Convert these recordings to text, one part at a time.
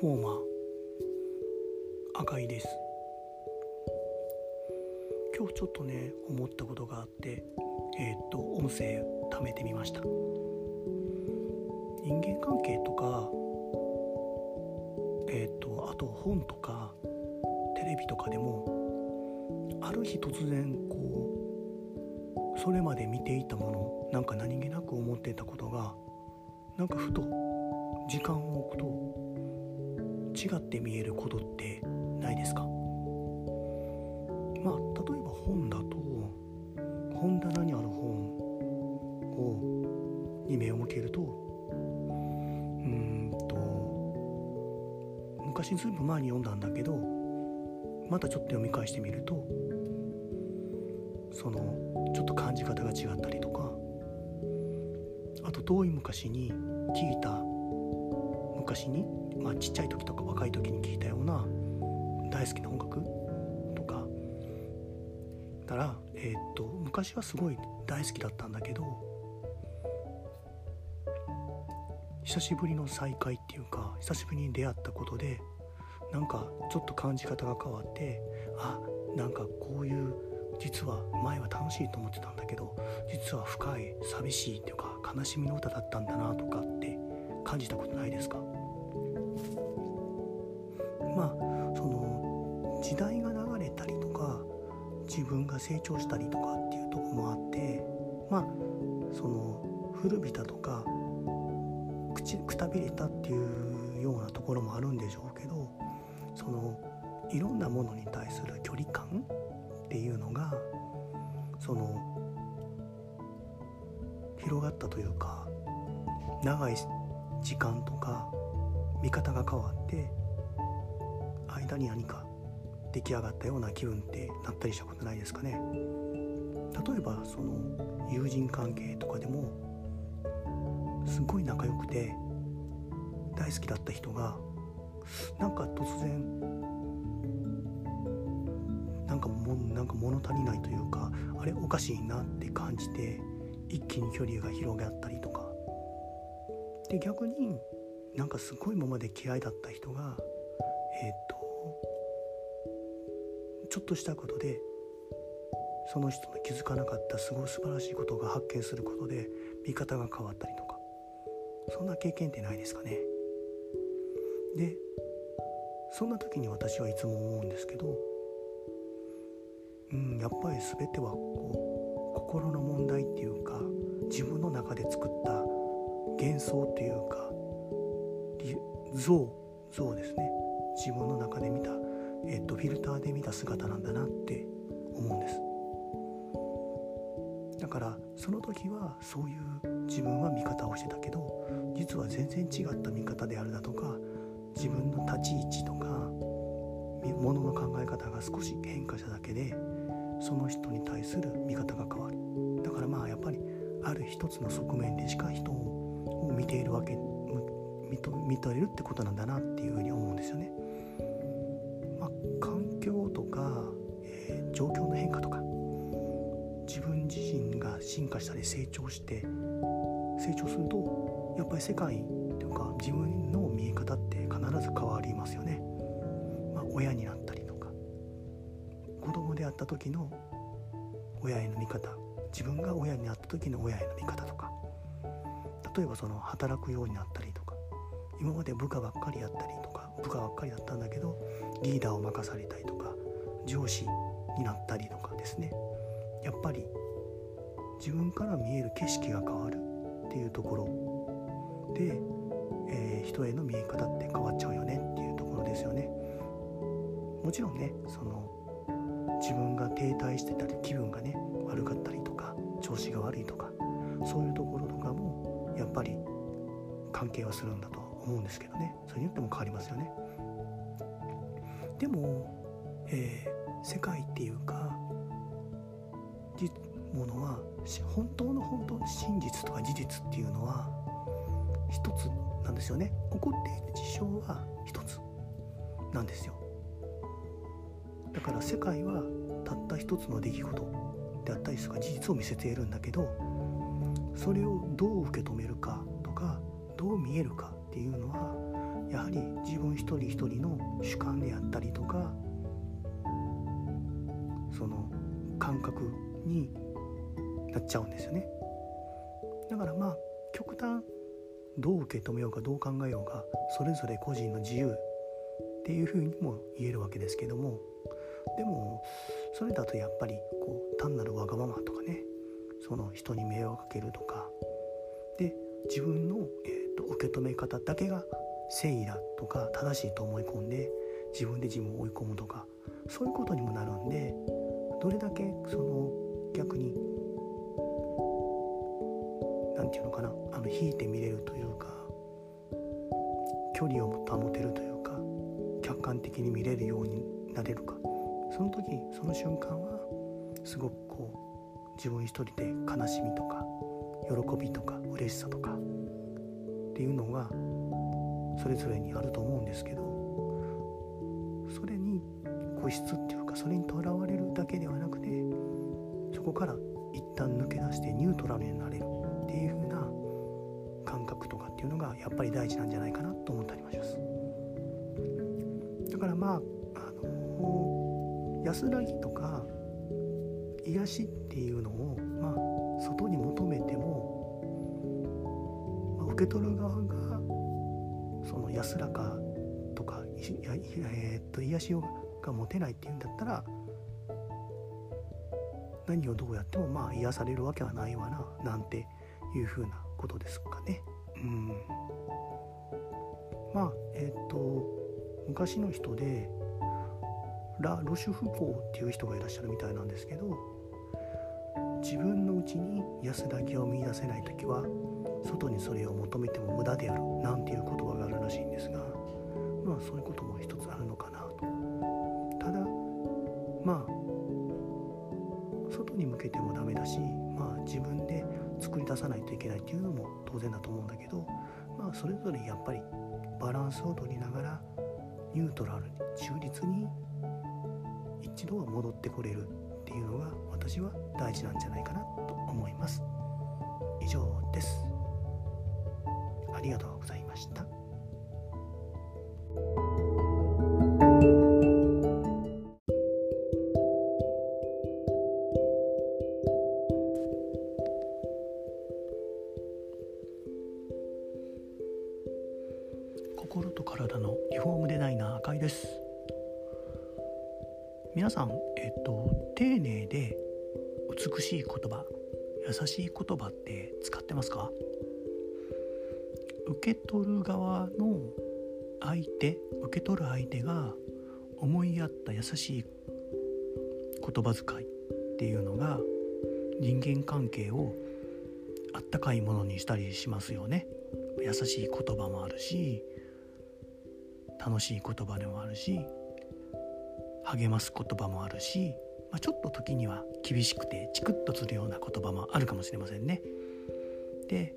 フォーマー赤井です。今日ちょっとね思ったことがあってえー、っと音声貯めてみました。人間関係とかえー、っとあと本とかテレビとかでもある日突然こうそれまで見ていたものなんか何気なく思ってたことがなんかふと時間を置くと違って見えることってないですか？まあ例えば本だと本棚にある本をに目を向けるとうんと昔ずいぶん前に読んだんだけどまたちょっと読み返してみるとそのちょっと感じ方が違ったりとかあと遠い昔に聞いた昔に、まあ、ちっちゃい時とか若い時に聞いたような大好きな音楽とかだら、えー、っと昔はすごい大好きだったんだけど久しぶりの再会っていうか久しぶりに出会ったことでなんかちょっと感じ方が変わってあなんかこういう実は前は楽しいと思ってたんだけど実は深い寂しいっていうか悲しみの歌だったんだなとかって感じたことないですか？まあその時代が流れたりとか自分が成長したりとかっていうとこもあってまあその古びたとかくたびれたっていうようなところもあるんでしょうけどそのいろんなものに対する距離感っていうのがその広がったというか長い時間とか見方が変わって間に何か出来上がったような気分ってなったりしたことないですかね。例えばその友人関係とかでもすごい仲良くて大好きだった人がなんか突然なんかもなんか物足りないというかあれおかしいなって感じて一気に距離が広がったりとか。で逆になんかすごいままで嫌いだった人がえっ、ー、とちょっとしたことでその人の気づかなかったすごい素晴らしいことが発見することで見方が変わったりとか。そんな経験ってないですかね。でそんな時に私はいつも思うんですけどうんやっぱり全てはこう心の問題っていうか自分の中で作った幻想っていうか像像ですね。自分の中で見た、えっと、フィルターで見た姿なんだなって思うんですだからその時はそういう自分は見方をしてたけど実は全然違った見方であるだとか自分の立ち位置とかものの考え方が少し変化しただけでその人に対する見方が変わるだからまあやっぱりある一つの側面でしか人を見ているわけ見とれるってことなんだなっていうふうに思うんですよね。進化したり成長して成長するとやっぱり世界というか自分の見え方って必ず変わりますよね。まあ、親になったりとか子供であった時の親への見方自分が親になった時の親への見方とか例えばその働くようになったりとか今まで部下ばっかりやったりとか部下ばっかりだったんだけどリーダーを任されたりとか上司になったりとかですねやっぱり自分から見える景色が変わるっていうところ。で、えー、人への見え方って変わっちゃうよねっていうところですよね。もちろんねその自分が停滞してたり気分がね悪かったりとか調子が悪いとかそういうところとかもやっぱり関係はするんだと思うんですけどね。それによっても変わりますよね。でも、えー、世界っていうかものは本当の本当の真実とか事実っていうのは一つなんですよね。起こっている事象は一つなんですよ。だから世界はたった一つの出来事であったりとか事実を見せているんだけどそれをどう受け止めるかとかどう見えるかっていうのはやはり自分一人一人の主観であったりとかその感覚にっちゃうんですよね。だからまあ極端どう受け止めようかどう考えようかそれぞれ個人の自由っていうふうにも言えるわけですけどもでもそれだとやっぱりこう単なるわがままとかねその人に迷惑かけるとかで自分の、えーと、受け止め方だけが誠意だとか正しいと思い込んで自分で自分を追い込むとかそういうことにもなるんでどれだけその逆に何て言うのかな？あの引いて見れるというか距離を保てるというか客観的に見れるようになれるか。その時その瞬間はすごくこう自分一人で悲しみとか喜びとか嬉しさとかっていうのがそれぞれにあると思うんですけどそれに個室っていうかそれにとらわれるだけではなくてそこから一旦抜け出してニュートラルになれる。いう風な感覚とかっていうのがやっぱり大事なんじゃないかなと思ったりもします。だからまあ、あのー、安らぎとか癒しっていうのを、まあ、外に求めても、まあ、受け取る側がその安らかとかや、えー、っと癒しが持てないっていうんだったら何をどうやってもまあ癒されるわけはないわななんていうふうなことですかね。うん、まあえっ、と昔の人でラ・ロシュフコーっていう人がいらっしゃるみたいなんですけど自分のうちに安らぎを見いだせない時は外にそれを求めても無駄であるなんていう言葉があるらしいんですがまあそういうことも一つあるのかなとただまあ外に向けてもダメだし作り出さないといけないっていうのも当然だと思うんだけどまあそれぞれやっぱりバランスを取りながらニュートラルに中立に一度は戻ってこれるっていうのが私は大事なんじゃないかなと思います。以上です。ありがとうございました。心と体のリフォームデザイナー赤井です。皆さんえっと丁寧で美しい言葉優しい言葉って使ってますか？受け取る側の相手受け取る相手が思いやった優しい言葉遣いっていうのが人間関係をあったかいものにしたりしますよね。優しい言葉もあるし楽しい言葉でもあるし励ます言葉もあるし、まあ、ちょっと時には厳しくてチクッとするような言葉もあるかもしれませんね。で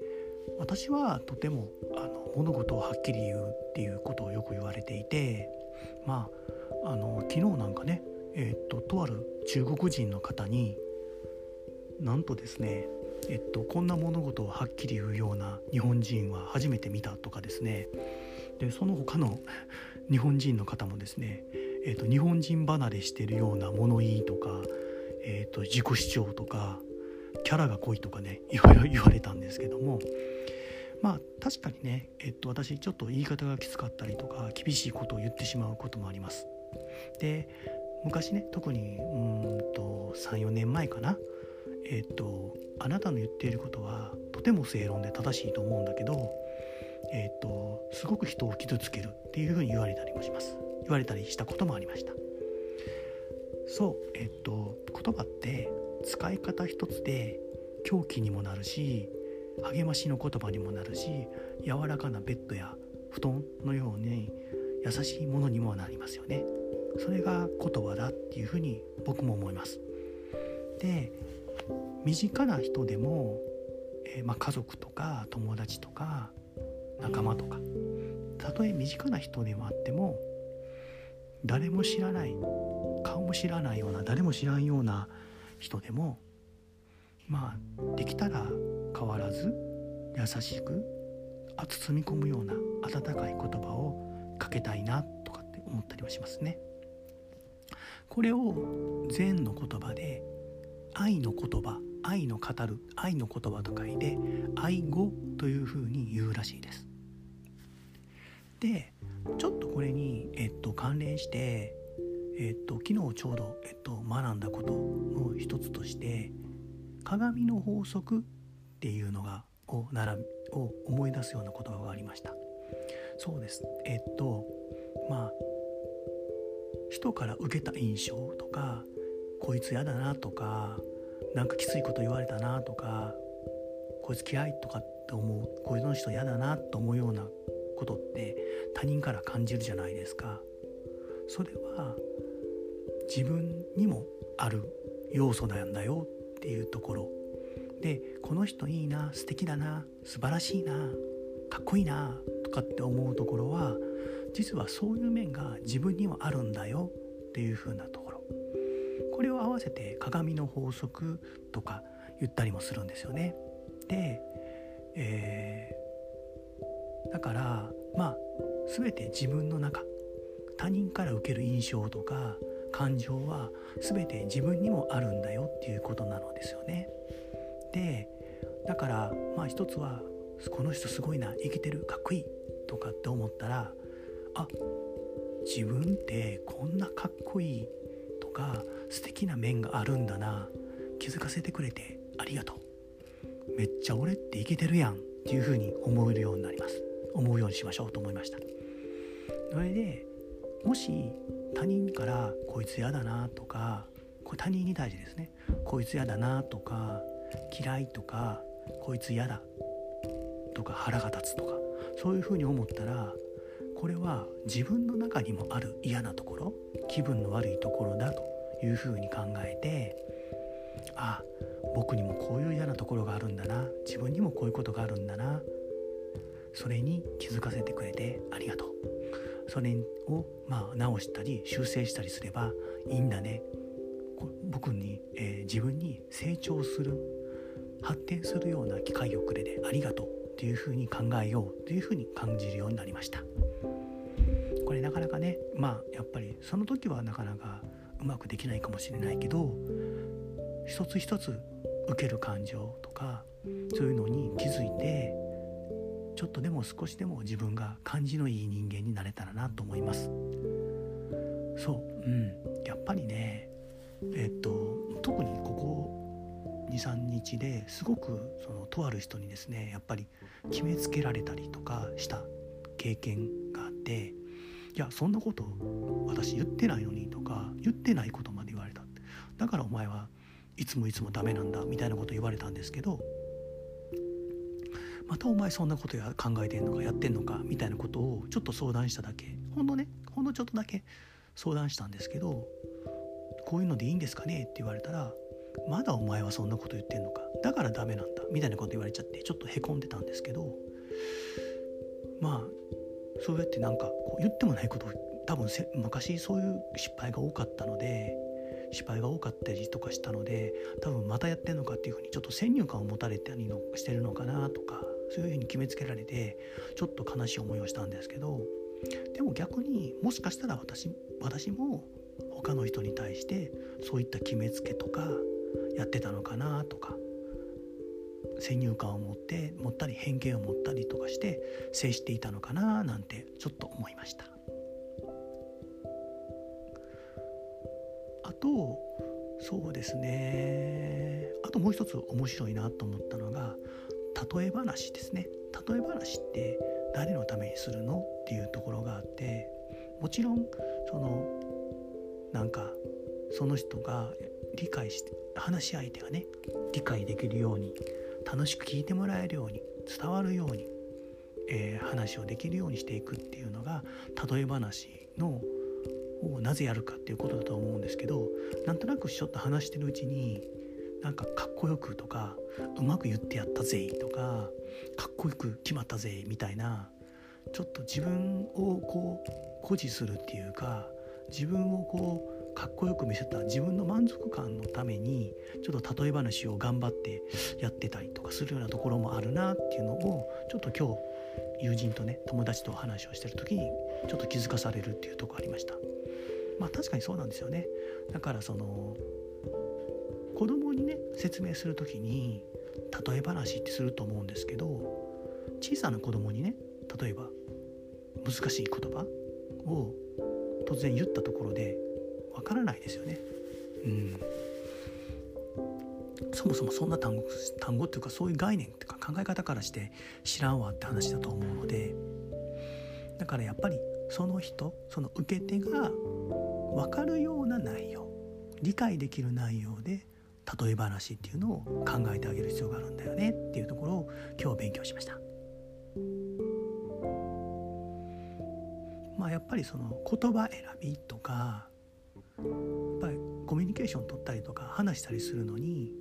私はとてもあの物事をはっきり言うっていうことをよく言われていてまああの昨日なんかねえっととある中国人の方になんとですねえっと、こんな物事をはっきり言うような日本人は初めて見たとかですねでその他の日本人の方もですね、えっと、日本人離れしてるような物言いとか、えっと、自己主張とかキャラが濃いとかねいろいろ 言われたんですけどもまあ確かにね、えっと、私ちょっと言い方がきつかったりとか厳しいことを言ってしまうこともあります。で昔ね特にうんと34年前かなえっとあなたの言っていることはとても正論で正しいと思うんだけどえっとすごく人を傷つけるっていうふうに言われたりもします。言われたりしたこともありました。そうえっと言葉って使い方一つで狂気にもなるし励ましの言葉にもなるし柔らかなベッドや布団のように優しいものにもなりますよね。それが言葉だっていうふうに僕も思います。で身近な人でも、えー、まあ、家族とか友達とか仲間とかたとえ身近な人でもあっても誰も知らない顔も知らないような誰も知らんような人でもまあできたら変わらず優しく包み込むような温かい言葉をかけたいなとかって思ったりはしますね。これを禅の言葉で愛の言葉愛の語る愛の言葉と書いて愛語というふうに言うらしいです。でちょっとこれに、えっと、関連して、えっと、昨日ちょうど、えっと、学んだことの一つとして鏡の法則っていうのがを並びを思い出すような言葉がありました。そうです。えっとまあ人から受けた印象とかこいつ嫌だなとかなんかきついこと言われたなとかこいつ嫌いとかって思うこいつの人嫌だなと思うようなことって他人から感じるじゃないですか。それは自分にもある要素なんだよっていうところ。でこの人いいな素敵だな素晴らしいなかっこいいなとかって思うところは実はそういう面が自分にはあるんだよっていう風なところ。これを合わせて鏡の法則とか言ったりもするんですよね。で、え、だからまあ全て自分の中他人から受ける印象とか感情は全て自分にもあるんだよっていうことなのですよね。でだからまあ一つはこの人すごいな生きてるかっこいいとかって思ったらあ自分ってこんなかっこいいとか素敵な面があるんだな気づかせてくれてありがとうめっちゃ俺っていけてるやんっていうふうに思えるようになります思うようにしましょうと思いました。それでもし他人からこいつ嫌だなとかこれ他人に対してですねこいつ嫌だなとか嫌いとかこいつ嫌だとか腹が立つとかそういうふうに思ったらこれは自分の中にもある嫌なところ気分の悪いところだというふうに考えてあ僕にもこういう嫌なところがあるんだな自分にもこういうことがあるんだなそれに気づかせてくれてありがとう。それをまあ直したり修正したりすればいいんだね。僕に、えー、自分に成長する発展するような機会をくれてありがとう。っていうふうに考えようというふうに感じるようになりました。これなかなかねまあやっぱりその時はなかなかうまくできないかもしれないけど一つ一つ受ける感情とかそういうのに気づいてちょっとでも少しでも自分が感じのいい人間になれたらなと思います。そう。うん。やっぱりねえっと特にここ23日ですごくそのとある人にですねやっぱり決めつけられたりとかした経験があっていやそんなこと私言ってないのにとか言ってないことまで言われた。だからお前はいつもいつもダメなんだみたいなこと言われたんですけどまたお前そんなことや考えてんのかやってんのかみたいなことをちょっと相談しただけ。ほんのねほんのちょっとだけ相談したんですけどこういうのでいいんですかねって言われたらまだお前はそんなこと言ってんのかだからダメなんだみたいなこと言われちゃってちょっとへこんでたんですけどまあそうやってなんかこう言ってもないことを多分昔そういう失敗が多かったので失敗が多かったりとかしたので多分またやってんのかっていうふうにちょっと先入観を持たれたりのしてるのかなとかそういうふうに決めつけられてちょっと悲しい思いをしたんですけどでも逆にもしかしたら私私も他の人に対してそういった決めつけとかやってたのかなとか先入観を持って持ったり偏見を持ったりとかして接していたのかななんてちょっと思いました。あとそうですね。あともう一つ面白いなと思ったのが例え話ですね。例え話って誰のためにするのっていうところがあってもちろんそのなんかその人が理解して話し相手がね理解できるように楽しく聞いてもらえるように伝わるように、えー、話をできるようにしていくっていうのが例え話のをなぜやるかっていうことだと思うんですけどなんとなくちょっと話してるうちになんかかっこよくとかうまく言ってやったぜとかかっこよく決まったぜみたいなちょっと自分をこう誇示するっていうか自分をこうかっこよく見せた自分の満足感のためにちょっと例え話を頑張ってやってたりとかするようなところもあるなっていうのをちょっと今日友人とね友達と話をしてる時にちょっと気づかされるっていうとこありました。まあ確かにそうなんですよね。だからその供にね説明する時に例え話ってすると思うんですけど小さな子供にね例えば難しい言葉を突然言ったところでわからないですよね。うん、そもそもそんな単語単語っていうかそういう概念っていうか考え方からして知らんわって話だと思うのでだからやっぱりその人その受け手が分かるような内容理解できる内容で例え話っていうのを考えてあげる必要があるんだよねっていうところを今日勉強しました。まあやっぱりその言葉選びとかやっぱりコミュニケーション取ったりとか話したりするのに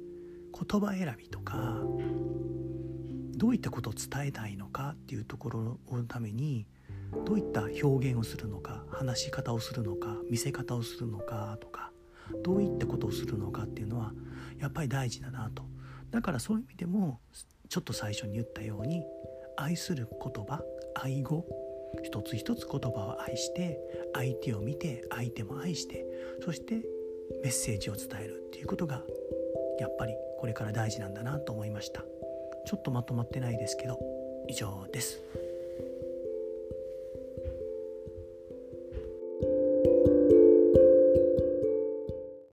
言葉選びとかどういったことを伝えたいのかっていうところのためにどういった表現をするのか話し方をするのか見せ方をするのかとかどういったことをするのかっていうのはやっぱり大事だなと。だからそういう意味でもちょっと最初に言ったように愛する言葉愛語一つ一つ言葉を愛して相手を見て相手も愛してそしてメッセージを伝えるっていうことがやっぱりこれから大事なんだなと思いました。ちょっとまとまってないですけど以上です。